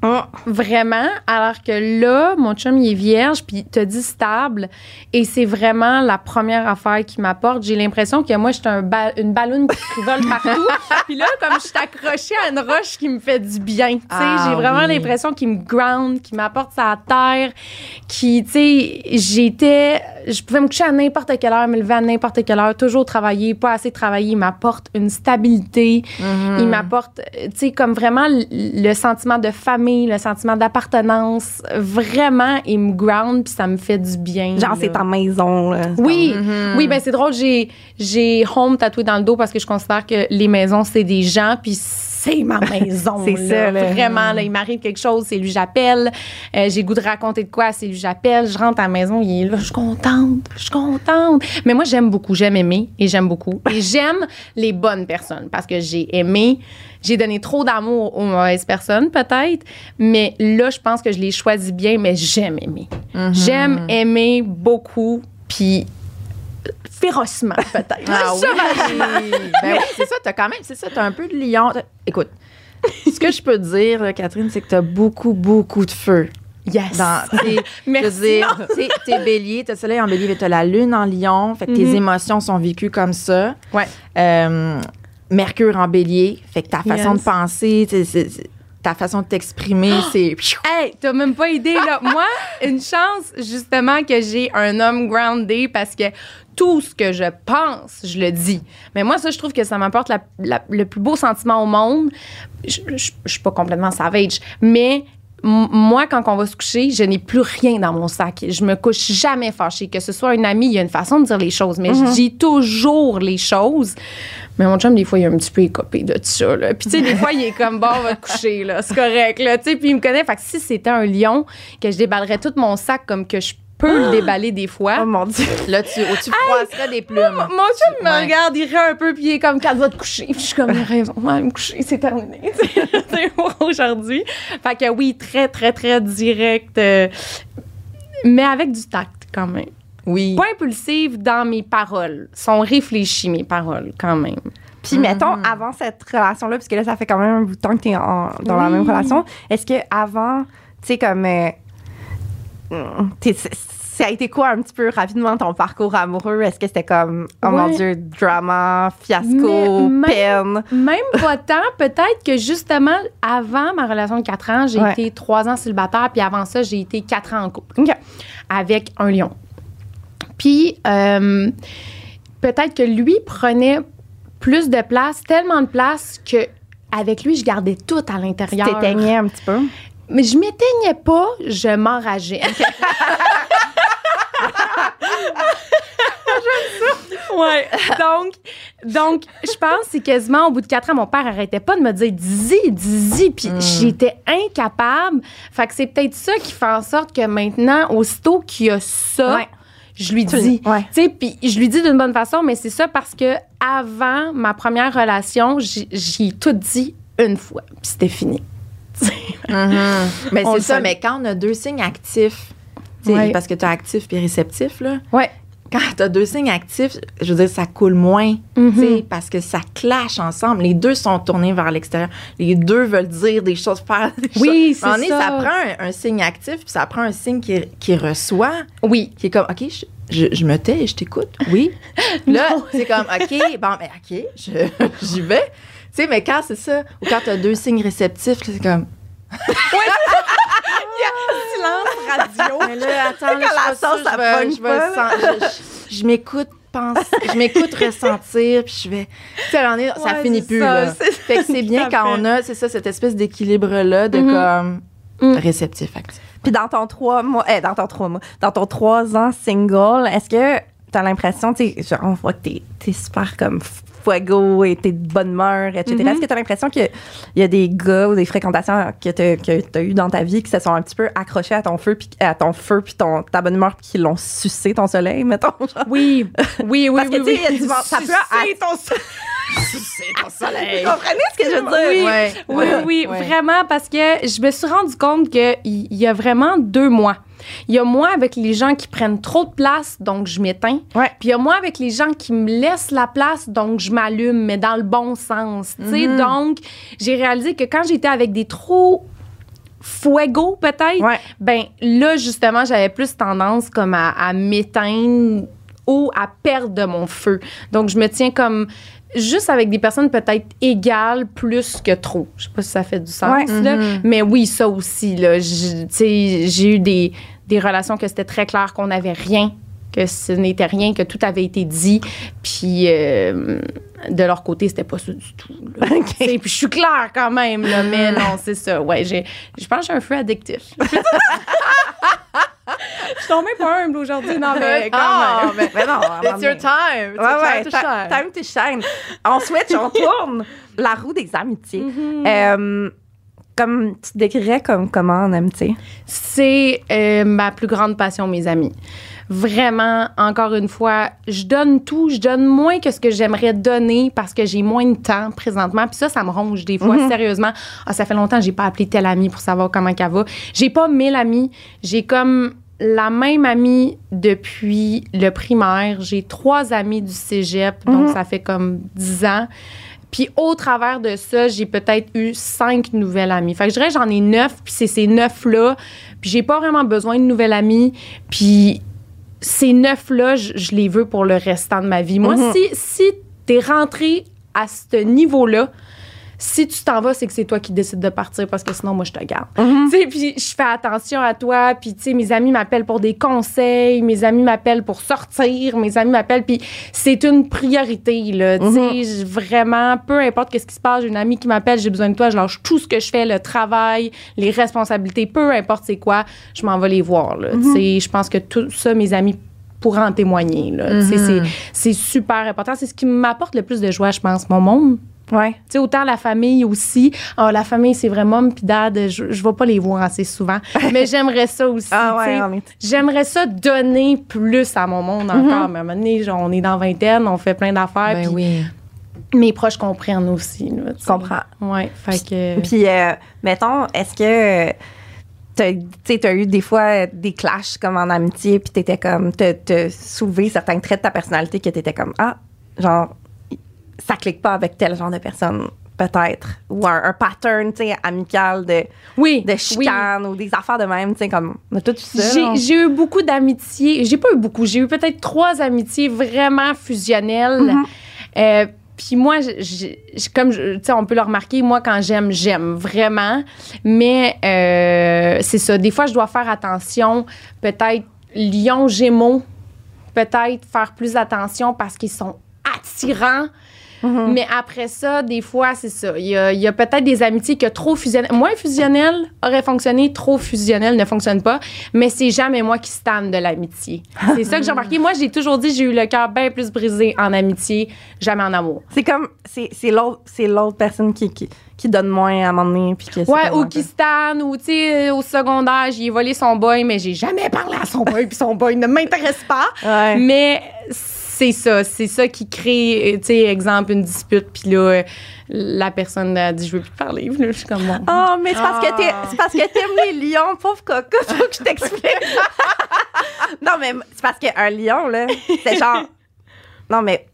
Hum. Vraiment, alors que là, mon chum, il est vierge, puis t'as dit stable, et c'est vraiment la première affaire qui m'apporte. J'ai l'impression que moi, j'étais un ba- une ballonne qui <laughs> frivole partout, puis là, comme je suis accrochée à une roche qui me fait du bien, tu sais, Ah j'ai vraiment oui. l'impression qu'il me ground, qu'il m'apporte sa terre, qui, tu sais, j'étais, je pouvais me coucher à n'importe quelle heure, me lever à n'importe quelle heure, toujours travailler, pas assez travailler, il m'apporte une stabilité, Mhm. il m'apporte, tu sais, comme vraiment le sentiment de famille, le sentiment d'appartenance. Vraiment, il me ground, puis ça me fait du bien. Genre, c'est ta maison. Là. Oui, Mhm. oui, ben c'est drôle. J'ai j'ai home tatoué dans le dos parce que je considère que les maisons c'est des gens, puis c'est ma <laughs> maison. C'est ça, là. Vraiment, là, il m'arrive quelque chose, c'est lui j'appelle. Euh, J'ai goût de raconter de quoi, c'est lui j'appelle. Je rentre à la maison, il est là, je suis contente, je suis contente. Mais moi j'aime beaucoup, j'aime aimer et j'aime beaucoup. Et <laughs> j'aime les bonnes personnes parce que j'ai aimé, j'ai donné trop d'amour aux mauvaises personnes peut-être, mais là je pense que je les choisis bien, mais j'aime aimer. Mhm. J'aime aimer beaucoup, puis férocement peut-être. Ah oui. ben oui, c'est ça, t'as quand même, c'est ça, t'as un peu de lion. Écoute, ce que je peux te dire, Catherine, c'est que t'as beaucoup, beaucoup de feu. Yes. Dans, <laughs> Merci. t'es bélier, t'as le soleil en bélier, mais t'as la lune en lion, fait que tes Mhm. émotions sont vécues comme ça. Ouais. Euh, Mercure en bélier, fait que ta façon Yes. de penser, t'sais, ta façon de t'exprimer, <gasps> c'est... Hey, t'as même pas idée, là. Moi, une chance, justement, que j'ai un homme groundé parce que tout ce que je pense, je le dis. Mais moi, ça, je trouve que ça m'apporte le plus beau sentiment au monde. Je, je- je suis pas complètement savage, mais moi, quand on va se coucher, je n'ai plus rien dans mon sac. Je me couche jamais fâchée. Que ce soit un ami, il y a une façon de dire les choses, mais je dis toujours les choses. Mais mon chum, des fois, il est un petit peu écopé de ça. Là. Puis, tu sais, des fois, il est comme, bon, on va te coucher, là. C'est correct, là. Tu sais, puis il me connaît. Fait que si c'était un lion, que je déballerais tout mon sac comme que je peux le déballer des fois. Oh mon Dieu. Là, tu, oh, tu froisserais des plumes. Mon chum me Ouais. regarde, il rit un peu, puis il est comme, quand va te coucher. Puis je suis comme, raison, ouais, me coucher, c'est terminé. <laughs> C'est aujourd'hui. Fait que oui, très, très, très direct, euh, mais avec du tact quand même. Oui. Pas impulsive dans mes paroles. Sont réfléchies, mes paroles, quand même. Puis, mettons, avant cette relation-là, parce que là, ça fait quand même un bout de temps que tu es dans la même relation, est-ce que avant, tu sais, comme. euh, ça a été quoi un petit peu rapidement ton parcours amoureux? Est-ce que c'était comme, oh mon. Dieu, drama, fiasco, Mais peine? Même pas tant. Peut-être que justement, avant ma relation de 4 ans, j'ai Ouais. été 3 ans célibataire, puis avant ça, j'ai été 4 ans en couple avec un lion. Puis, euh, peut-être que lui prenait plus de place, tellement de place que avec lui, je gardais tout à Tu l'intérieur. t'éteignais un petit peu? Mais je m'éteignais pas, je m'enrageais. <laughs> <laughs> ouais. Donc, donc je pense que c'est quasiment au bout de quatre ans, mon père arrêtait pas de me dire dis dis puis j'étais incapable. Fait que c'est peut-être ça qui fait en sorte que maintenant, aussitôt qu'il y a ça, Ouais. je lui dis. ouais. Tu sais, puis je lui dis d'une bonne façon, mais c'est ça parce que avant ma première relation, j'ai tout dit une fois, puis c'était fini. Mais <laughs> On c'est le ça, mais quand on a deux signes actifs, Ouais. parce que tu as actif et réceptif, là, Ouais. quand tu as deux signes actifs, je veux dire, ça coule moins, Mhm. sais, parce que ça clash ensemble. Les deux sont tournés vers l'extérieur. Les deux veulent dire des choses, faire des Oui, choses. C'est ça. ça prend un, un signe actif, puis ça prend un signe qui, qui reçoit, Oui. qui est comme, OK, je, je- je me tais et je t'écoute. Oui. <laughs> là, c'est comme, OK, bon, ben, OK, je- <laughs> j'y vais. Tu sais, mais quand c'est ça, ou quand tu as deux signes réceptifs, c'est comme, <laughs> Silence radio. Mais là, attends, là, la sauce, ça je je je- je- Je m'écoute penser, je m'écoute ressentir, puis je vais. Tu sais, ça finit plus, ça, là. c'est- Fait que c'est bien quand fait. on a, c'est ça, cette espèce d'équilibre-là de Mhm. comme Mm. réceptif, actif. Puis dans ton trois mois, eh, dans ton trois mois, dans ton trois ans single, est-ce que t'as l'impression, tu sais, genre, on voit que t'es, t'es super comme fuego et t'es de bonne humeur, etc. Mhm. Est-ce que t'as l'impression qu'il y a des gars ou des fréquentations que t'as, que t'as eu dans ta vie qui se sont un petit peu accrochés à ton feu, puis à ton feu, puis ton, ta bonne humeur, puis qui l'ont sucé ton soleil, mettons? genre? Oui, oui, oui, Parce que, oui, tu oui. ça peut Sucer être- ton C'est ton soleil. <laughs> Vous comprenez ce que je veux dire? Oui. Ouais, Oui, oui, ouais. vraiment, parce que je me suis rendu compte qu'il y y a vraiment deux mois. Il y a moi avec les gens qui prennent trop de place, donc je m'éteins. Ouais. Puis il y a moi avec les gens qui me laissent la place, donc je m'allume, mais dans le bon sens. Sais, Mhm. donc j'ai réalisé que quand j'étais avec des trop fuego peut-être, Ouais. ben là justement j'avais plus tendance comme à, à m'éteindre ou à perdre de mon feu. Donc je me tiens comme juste avec des personnes peut-être égales plus que trop. Je sais pas si ça fait du sens Ouais. là, Mhm. mais oui ça aussi là. Je- Tu sais j'ai eu des des relations que c'était très clair qu'on n'avait rien que ce n'était rien, que tout avait été dit, puis euh, de leur côté, c'était pas ça du tout. là. <laughs> OK. Tu sais, Puis je suis claire quand même, là, mais <laughs> non, c'est ça. Ouais, j'ai, je pense que j'ai un feu addictif. <laughs> Je suis tombée pas humble aujourd'hui, non, mais quand Ah, même. mais Mais non, it's your time. It's Ouais, your ouais, time to shine. time to shine. On switch, on tourne la roue des amitiés. Mhm. Euh, comme tu te décrirais comme comment en amitié? C'est euh, ma plus grande passion, mes amis. Vraiment, encore une fois, je donne tout, je donne moins que ce que j'aimerais donner parce que j'ai moins de temps présentement. Puis ça, ça me ronge des fois, sérieusement. Ah, ça fait longtemps que j'ai pas appelé telle amie pour savoir comment qu'elle va. J'ai pas mille amis. J'ai comme la même amie depuis le primaire. J'ai trois amis du cégep, donc ça fait comme dix ans. Puis au travers de ça, j'ai peut-être eu cinq nouvelles amies. Fait que je dirais que j'en ai neuf, puis c'est ces neuf-là. Puis j'ai pas vraiment besoin de nouvelles amies. Puis ces neuf-là, je, je les veux pour le restant de ma vie. Moi, Mhm. si, si t'es rentré à ce niveau-là, si tu t'en vas, c'est que c'est toi qui décides de partir parce que sinon, moi, je te garde. Tu sais, puis je fais attention à toi. Puis, tu sais, mes amis m'appellent pour des conseils, mes amis m'appellent pour sortir, mes amis m'appellent. Puis, c'est une priorité, là. Tu sais, je- vraiment, peu importe qu'est-ce qui se passe, j'ai une amie qui m'appelle, j'ai besoin de toi, je lâche tout ce que je fais, le travail, les responsabilités, peu importe c'est quoi, je m'en vais les voir, là. Tu sais, je pense que tout ça, mes amis pourraient en témoigner, sais, c'est- c'est super important. C'est ce qui m'apporte le plus de joie, je pense, mon monde. Ouais. Tu sais, autant la famille aussi. Ah, la famille, c'est vraiment puis dad, je, je vais pas les voir assez souvent. <laughs> Mais j'aimerais ça aussi. Ah ouais, on est- J'aimerais ça donner plus à mon monde encore. Mais à un moment donné, genre, on est dans vingtaine, on fait plein d'affaires. Ben oui. Mes proches comprennent aussi. Là, Je comprends. Ouais, fait que. Puis, euh, mettons, est-ce que tu t'as eu des fois des clashs comme en amitié, puis t'étais comme, t'as t'as soulevé certains traits de ta personnalité que t'étais comme, ah, genre, ça clique pas avec tel genre de personne, peut-être. Ou un, un pattern, tu sais, amical de, oui. de oui. chicane ou des affaires de même, tu sais, comme, on a tout ça. J'ai, eu beaucoup d'amitiés. J'ai pas eu beaucoup. J'ai eu peut-être trois amitiés vraiment fusionnelles. Mhm. Euh, puis moi, je- comme tu sais, on peut le remarquer, moi quand j'aime, j'aime vraiment. Mais euh, c'est ça. Des fois, je dois faire attention. Peut-être Lion Gémeaux. Peut-être faire plus attention parce qu'ils sont attirants. Mhm. Mais après ça, des fois, c'est ça. Il y a, il y a peut-être des amitiés que trop fusionnelles. Moins fusionnelles auraient fonctionné, trop fusionnelles ne fonctionnent pas. Mais c'est jamais moi qui stanne de l'amitié. <laughs> C'est ça que j'ai remarqué. Moi, j'ai toujours dit j'ai eu le cœur bien plus brisé en amitié, jamais en amour. C'est comme, c'est c'est l'autre c'est l'autre personne qui, qui, qui donne moins à un moment donné, puis que c'est Ouais, ou qui peu- stanne, ou tu sais, au secondaire, j'ai volé son boy, mais j'ai jamais parlé à son boy, puis son boy ne m'intéresse pas. Ouais. Mais c'est ça, c'est ça qui crée, euh, tu sais, exemple, une dispute, puis là, euh, la personne a dit, je veux plus te parler. Là, je suis comme, bon. Oh, mais c'est parce que t'es- Ah. c'est parce que t'aimes les lions, pauvre coco. Faut que je t'explique. <laughs> non, mais c'est parce qu'un lion, là, c'est genre. Non, mais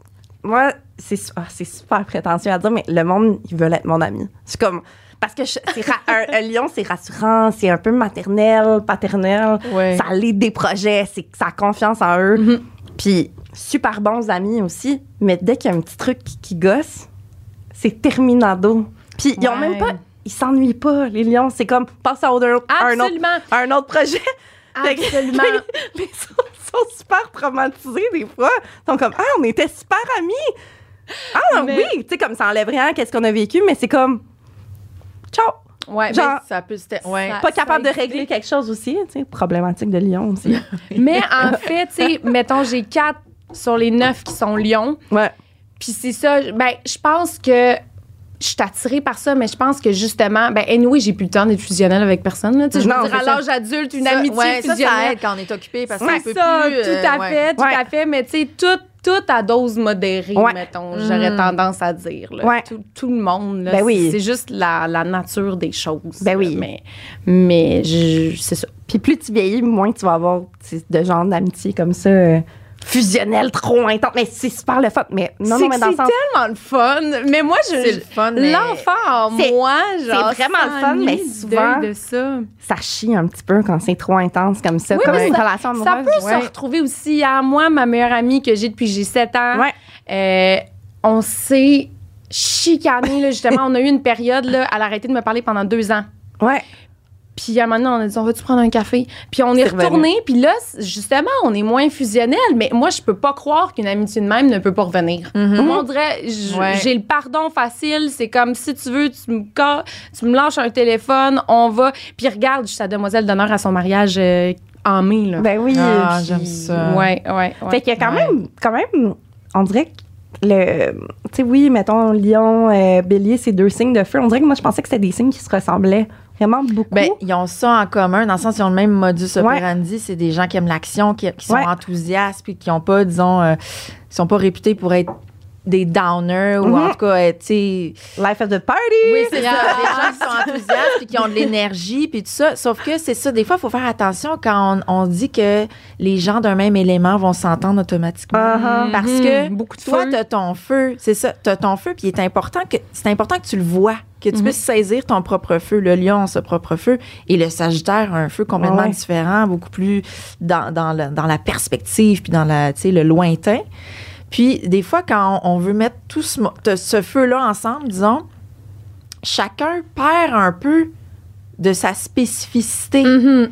moi, c'est ah, c'est super prétentieux à dire, mais le monde, ils veulent être mon ami. C'est comme. Parce que je- c'est ra- un, un lion, c'est rassurant, c'est un peu maternel, paternel. Ouais. Ça lead des projets, c'est ça a confiance en eux. Mhm. Puis super bons amis aussi, mais dès qu'il y a un petit truc qui, gosse, c'est terminado. Puis ils ont même pas, ils s'ennuient pas les lions. C'est comme passe à, autre- à un autre, à un autre projet. <laughs> Absolument. <laughs> mais ils sont, super traumatisés des fois. Ils sont comme ah on était super amis. Ah Mais- oui, tu sais comme ça enlève rien qu'est-ce qu'on a vécu, mais c'est comme ciao. Ouais, Genre- mais ça peut. c'était- Ouais. Ça- Pas capable de régler quelque chose aussi, tu sais problématique de lion aussi. <laughs> Mais en fait, tu sais, mettons, j'ai quatre sur les neuf qui sont lions. ouais. Puis c'est ça, ben, je pense que je suis attirée par ça, mais je pense que justement, ben, anyway, j'ai plus le temps d'être fusionnelle avec personne. Là, Tu sais, je Non, veux dire, à ça. l'âge adulte, une Ça- amitié ouais, ça, ça fusionnelle. aide quand on est occupé parce ça peut ça, tout euh, à ouais. fait, tout à fait. Mais tu sais, tout, tout à dose modérée, Ouais. mettons, j'aurais Mm. tendance à dire. là. Ouais. Tout, tout le monde, là, Ben oui. c'est juste la, la nature des choses. Ben oui. Mais, mais c'est ça. Puis plus tu vieillis, moins tu vas avoir de genre d'amitié comme ça, euh, fusionnel, trop intense. Mais c'est super le fun. Mais non, non, C'est mais dans le c'est sens. tellement le fun. Mais moi, je. C'est le fun, mais- L'enfant en C'est- moi, genre. c'est vraiment le fun, mais souvent- de ça. Ça chie un petit peu quand c'est trop intense comme ça. Oui, comme une ça- relation Ça peut Ouais. se retrouver aussi à moi, ma meilleure amie que j'ai depuis que j'ai 7 ans. Ouais. Euh, on s'est chicané, là, justement. <laughs> on a eu une période, là, elle a arrêté de me parler pendant deux ans. Ouais. Puis à un moment donné, on a dit, on va-tu prendre un café? Puis on est retourné. Puis là, justement, on est moins fusionnel. Mais moi, je peux pas croire qu'une amitié de même ne peut pas revenir. Moi, on dirait, Ouais. j'ai le pardon facile. C'est comme, si tu veux, tu me, tu me lâches un téléphone, on va. Puis regarde, je suis sa demoiselle d'honneur à son mariage euh, en mai, là. Ben oui. Ah, puis- j'aime ça. Ouais, ouais, ouais. Fait qu'il y a quand Ouais. même, quand même, on dirait que le, tu sais, oui, mettons, lion, euh, bélier, c'est deux signes de feu. On dirait que moi, je pensais que c'était des signes qui se ressemblaient vraiment beaucoup. Ben, ils ont ça en commun, dans le sens ils ont le même modus operandi. C'est des gens qui aiment l'action, qui, qui sont Ouais. enthousiastes, puis qui n'ont pas, disons, euh, sont pas réputés pour être des downers ou Mhm. en tout cas, être, tu sais. Life of the party! Oui, c'est ça. Des gens qui sont enthousiastes puis qui ont de l'énergie puis tout ça. Sauf que c'est ça. Des fois, il faut faire attention quand on, on dit que les gens d'un même élément vont s'entendre automatiquement. Uh-huh. Parce Mhm. que Beaucoup de toi, tu as ton feu. C'est ça. Tu as ton feu puis il est important que, c'est important que tu le vois, que tu puisses saisir ton propre feu. Le lion a ce propre feu et le sagittaire a un feu complètement Ouais. différent, beaucoup plus dans, dans, le- dans la perspective puis dans la, tu sais, le lointain. Puis, des fois, quand on, veut mettre tout ce, feu-là ensemble, disons, chacun perd un peu de sa spécificité. Mhm.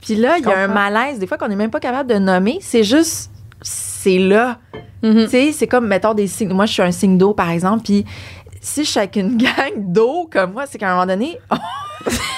Puis là, il y a un malaise, des fois, qu'on n'est même pas capable de nommer. C'est juste, c'est là. Mhm. Tu sais, c'est comme, mettons, des signes. Moi, je suis un signe d'eau, par exemple, puis si je suis avec une <laughs> gang d'eau comme moi, c'est qu'à un moment donné. <laughs>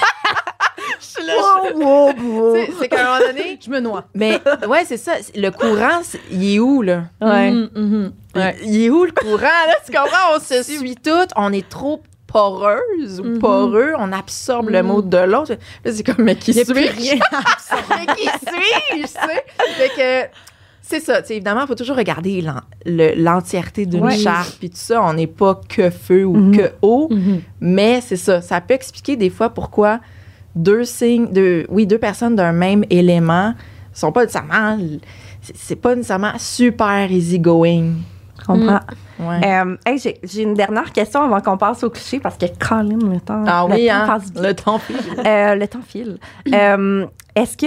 <laughs> c'est qu'à un moment donné. Je me noie. Mais ouais, c'est ça. Le courant, il est où, là? Ouais. Mhm, mhm. Ouais. Il est où le courant, là? Tu comprends? On se suit toutes. On est trop poreuse ou Mhm. poreux. On absorbe le Mhm. mot de l'autre. Là, c'est comme, mais qui Il y a suis plus rien. <laughs> mais qui suis-je, tu sais? Fait que, c'est ça. Tu sais, évidemment, il faut toujours regarder l'en- le- l'entièreté d'une Ouais. charte. Puis tout ça, on n'est pas que feu ou Mhm. que eau. Mais c'est ça. Ça peut expliquer des fois pourquoi deux signes, deux, oui, deux personnes d'un même élément sont pas nécessairement. c'est- pas nécessairement super easygoing. Comprends. Ouais. Euh, hey, j'ai, une dernière question avant qu'on passe au cliché parce que Colin, le temps. ah le oui, temps hein? passe vite. Le temps file. <laughs> Euh, le temps file. Euh, est-ce que.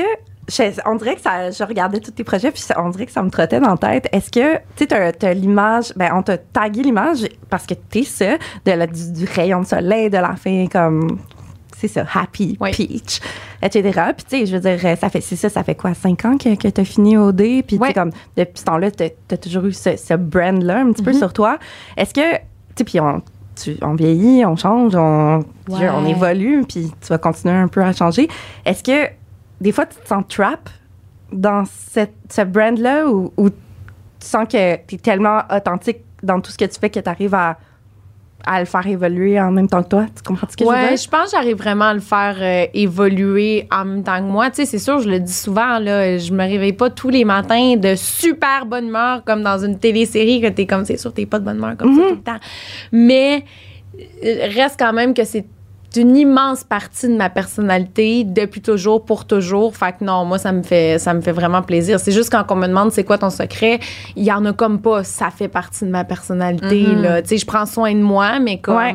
je- on dirait que ça, je regardais tous tes projets, puis on dirait que ça me trottait dans la tête. Est-ce que, tu sais, t'as, t'as l'image, ben, on t'a tagué l'image parce que t'es ça, de la, du, du rayon de soleil, de la fin, comme, c'est ça, happy, Oui. peach, etc. Puis, tu sais, je veux dire, ça fait, c'est ça, ça fait quoi, cinq ans que, que t'as fini au D? Puis, tu sais, comme, depuis ce temps-là, t'as, t'as toujours eu ce, ce brand-là un petit peu sur toi. Est-ce que, tu sais, puis on, tu- on vieillit, on change, on, Ouais. on évolue, puis tu vas continuer un peu à changer. Est-ce que des fois tu te sens trap dans cette, ce brand-là ou, ou tu sens que tu es tellement authentique dans tout ce que tu fais que tu arrives à, à le faire évoluer en même temps que toi? Tu comprends ce que je veux dire? je pense que j'arrive vraiment à le faire euh, évoluer en même temps que moi. Tu sais, c'est sûr, je le dis souvent, là, je me réveille pas tous les matins de super bonne humeur comme dans une télésérie que t'es comme, c'est sûr, t'es pas de bonne humeur comme ça tout le temps. Mais euh, reste quand même que c'est une immense partie de ma personnalité depuis toujours pour toujours fait que non moi ça me fait ça me fait vraiment plaisir c'est juste quand on me demande c'est quoi ton secret il y en a comme pas ça fait partie de ma personnalité Mhm. là tu sais je prends soin de moi mais comme Ouais.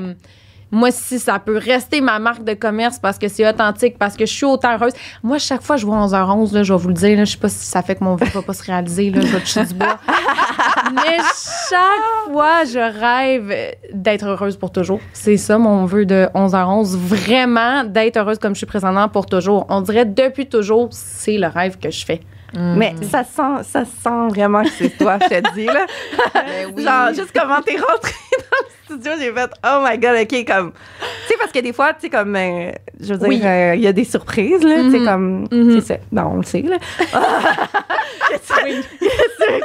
Moi, si ça peut rester ma marque de commerce parce que c'est authentique, parce que je suis autant heureuse. Moi, chaque fois, je vois 11h11, là, je vais vous le dire, là, je sais pas si ça fait que mon vœu va pas se réaliser, là, je vais toucher du bois. <laughs> Mais chaque fois, je rêve d'être heureuse pour toujours. C'est ça, mon vœu de 11h11. Vraiment, d'être heureuse comme je suis présentement pour toujours. On dirait depuis toujours, c'est le rêve que je fais. Mais ça sent, ça sent vraiment que c'est toi, je te dis, là. <laughs> Ben oui. Genre, juste comment t'es rentrée studio, j'ai fait, oh my god, OK, comme. Tu sais, parce que des fois, tu sais, comme, euh, je veux dire, Oui. euh, il y a des surprises, là, tu sais, Mhm. comme. C'est ça. Non, on le sait, là. <laughs>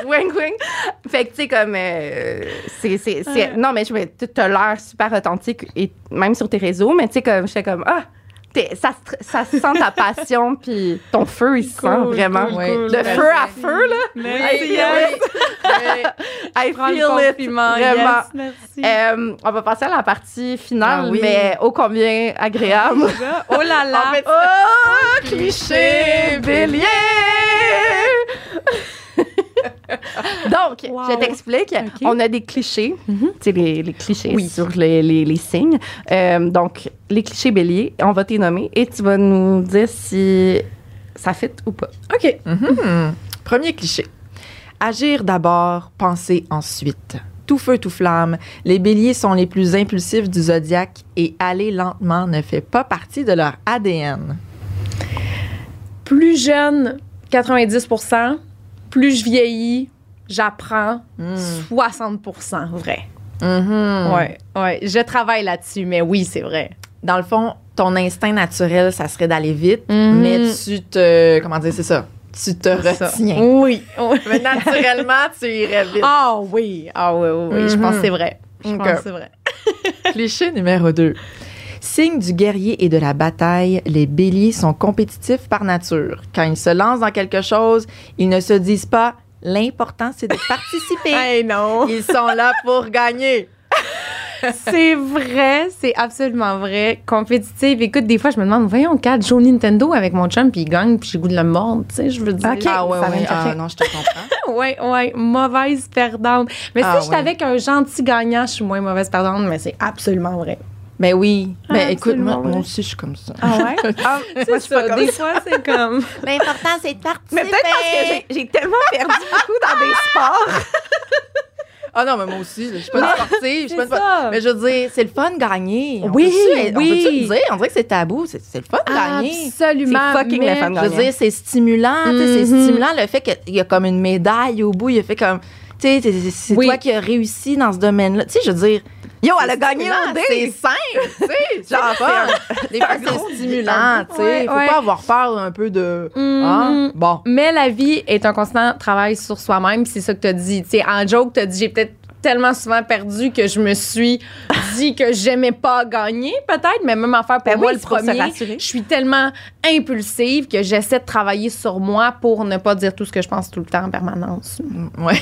Wing, wing. Fait que, tu sais, comme. euh, c'est, Non, mais je me- t'as l'air super authentique, et même sur tes réseaux, mais tu sais, comme, j'étais comme, ah, ça, ça se sent ta <laughs> passion, puis ton feu, il se sent vraiment. cool, Oui. cool. De Merci. feu à feu, là. Merci. I <laughs> le feel it. Vraiment. yes, merci. Euh, on va passer à la partie finale, Ah oui. mais ô combien agréable. <laughs> oh là là. En fait, oh, cliché bélier! Donc, Wow. je t'explique. On a des clichés, tu sais, les, les clichés Oui. sur les, les- les signes. Euh, donc, les clichés bélier, on va t'y nommer et tu vas nous dire si ça fit ou pas. OK. Mhm. Premier cliché. Agir d'abord, penser ensuite. Tout feu, tout flamme. Les béliers sont les plus impulsifs du zodiaque et aller lentement ne fait pas partie de leur ADN. Plus jeune, 90 Plus je vieillis, j'apprends Mm. 60 vrai. Mhm. Ouais, ouais. Je travaille là-dessus, mais oui, c'est vrai. Dans le fond, ton instinct naturel, ça serait d'aller vite, Mhm. mais tu te. Comment dire, c'est ça? Tu te retiens. Oui. oui. <laughs> Mais naturellement, tu irais vite. Ah oui, ah oui, oui, oui. Je pense que c'est vrai. Je pense que c'est vrai. Cliché numéro 2. Signe du guerrier et de la bataille, les béliers sont compétitifs par nature. Quand ils se lancent dans quelque chose, ils ne se disent pas l'important c'est de <laughs> participer. Hey, non. Ils sont là pour gagner. <laughs> c'est vrai, c'est absolument vrai. Compétitive. Écoute, des fois, je me demande, voyons, quatre joue Nintendo avec mon chum, puis il gagne, puis j'ai le goût de le mordre, tu sais, je veux dire. Ah ouais, ouais. Ah, non, je te comprends. <laughs> Ouais, ouais, mauvaise perdante. Mais Ah, si j'étais ouais. avec un gentil gagnant, je suis moins mauvaise perdante, mais c'est absolument vrai. Mais oui. Ah, Mais écoute, moi, absolument, moi aussi, je suis comme ça. Ah ouais? <laughs> Ah, moi, je suis pas comme des ça. fois, c'est comme. <laughs> L'important, c'est de participer. <laughs> Mais peut-être parce que j'ai- j'ai tellement perdu beaucoup dans des sports. Ah non, mais moi aussi, je suis pas une sportive. Je suis pas ça. Mais je veux dire, c'est le fun de gagner. On Oui, On oui. peut-tu le dire? On dirait que c'est tabou. C'est le fun de gagner. Absolument. C'est fucking mais- le fun de Je veux gagner. dire, c'est stimulant. C'est Mhm. stimulant le fait qu'il y a comme une médaille au bout. Il a fait comme. Tu sais, c'est- c'est c'est Oui. toi qui as réussi dans ce domaine-là. Tu sais, je veux dire. Yo, elle a gagné au dé. C'est simple, tu sais. <laughs> Genre, Genre, Des fois, c'est stimulant, tu sais. Ouais, Faut ouais. pas avoir peur un peu de. Mhm. Hein? Bon. Mais la vie est un constant travail sur soi-même, c'est ça que tu as dit. Tu sais, en joke, tu as dit j'ai peut-être tellement souvent perdu que je me suis <laughs> dit que j'aimais pas gagner, peut-être, mais même en faire pour Ben moi oui, le premier. Je suis tellement impulsive que j'essaie de travailler sur moi pour ne pas dire tout ce que je pense tout le temps en permanence. Ouais.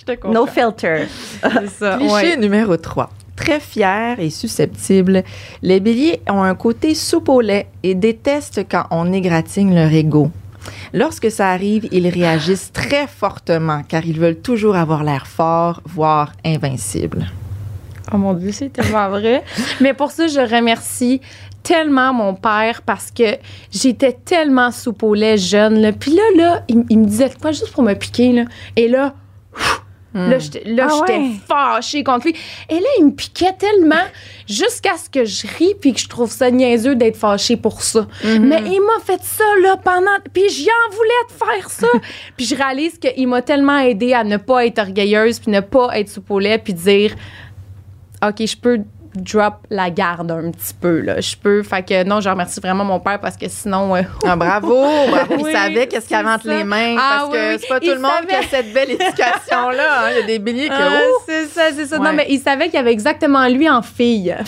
Je te comprends. No filter. <laughs> C'est ça. Cliché numéro 3. Très fier et susceptible, les béliers ont un côté soupe au lait et détestent quand on égratigne leur ego. Lorsque ça arrive, ils réagissent <gasps> très fortement car ils veulent toujours avoir l'air fort, voire invincible. Oh mon Dieu, c'est tellement vrai. Mais pour ça, je remercie tellement mon père parce que j'étais tellement soupe au lait jeune. Là. Puis là, là, il, il me disait quoi juste pour me piquer. Là. Et là, pff, là, j'étais, là, Ah j'étais ouais? fâchée contre lui. Et là, il me piquait tellement jusqu'à ce que je ris puis que je trouve ça niaiseux d'être fâchée pour ça. Mais il m'a fait ça là pendant... Puis j'y en voulais de faire ça. <laughs> puis je réalise qu'il m'a tellement aidé à ne pas être orgueilleuse puis ne pas être lait puis dire... OK, je peux drop la garde un petit peu, là. Je peux. Fait que non, je remercie vraiment mon père parce que sinon. euh, <laughs> Ah, bravo! bravo. Oui, il savait qu'est-ce qu'il avait entre les mains. Ah, parce oui, que c'est pas tout le monde qui a cette belle éducation-là. hein. Il y a des béliers que. ah, c'est ça, c'est ça. Ouais. Non, mais il savait qu'il y avait exactement lui en fille. <laughs>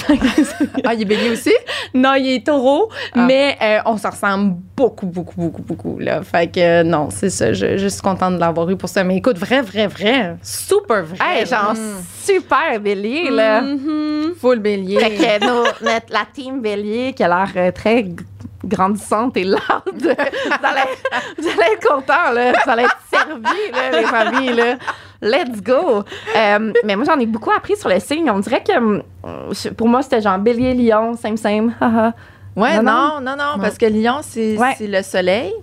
Ah, il est bélier aussi? non, il est taureau, Ah. mais euh, on se ressemble beaucoup, beaucoup, beaucoup, beaucoup, là. Fait que euh, non, c'est ça. Je, je suis contente de l'avoir eu pour ça. Mais écoute, vrai, vrai, vrai. Super vrai. Hey, genre, Mm. super bélier, là. Full bélier. Fait que nos- notre- la team bélier qui a l'air euh, très grandissante et lourde, <laughs> vous allez, vous allez être contents, là. Vous allez être servis, là, les familles, là. Let's go! Euh, mais moi, j'en ai beaucoup appris sur le signe. On dirait que je- pour moi, c'était genre bélier, lion, same, same. haha. Ouais, Non, non, non, non, parce que Lion, c'est Ouais. c'est le soleil.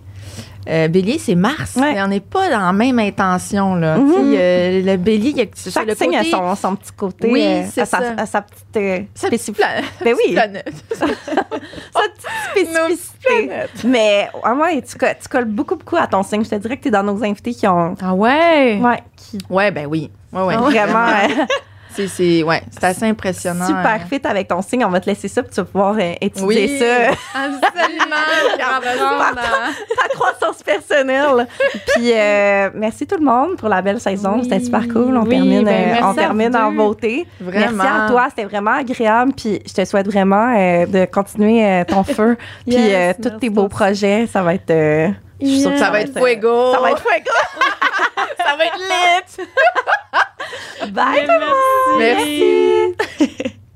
Euh, bélier, c'est Mars. Ouais. Mais on n'est pas dans la même intention, là. Mhm. Sais, euh, le bélier, il y a c'est Chaque le signe a son, son petit côté, Oui, euh, c'est à, sa, ça. sa petite euh, Sa petite spécificité. Ben <laughs> oui. <laughs> sa petite spécificité. Mais ouais, ouais, tu, tu colles beaucoup, beaucoup à ton signe. Je te dirais que tu es dans nos invités qui ont. Ah ouais? Ouais, qui Ouais, ben oui. Ouais, ouais. vraiment. <laughs> c'est, c'est, ouais, c'est assez impressionnant. Super hein. fit avec ton signe. On va te laisser ça, puis tu vas pouvoir euh, étudier Oui. ça. Absolument. <laughs> À- ta croissance personnelle. Puis euh, merci tout le monde pour la belle saison. Oui. C'était super cool. On Oui, termine, ben, euh, merci on à termine en beauté. Vraiment. Merci à toi. C'était vraiment agréable. Puis je te souhaite vraiment euh, de continuer euh, ton <laughs> feu. Puis Yes, euh, tous tes beaux projets. Ça va être. euh, je suis sûre que Ça va être fuego. Ça va être fuego. <laughs> Ça va être lit. Bye. Merci. Merci. <laughs>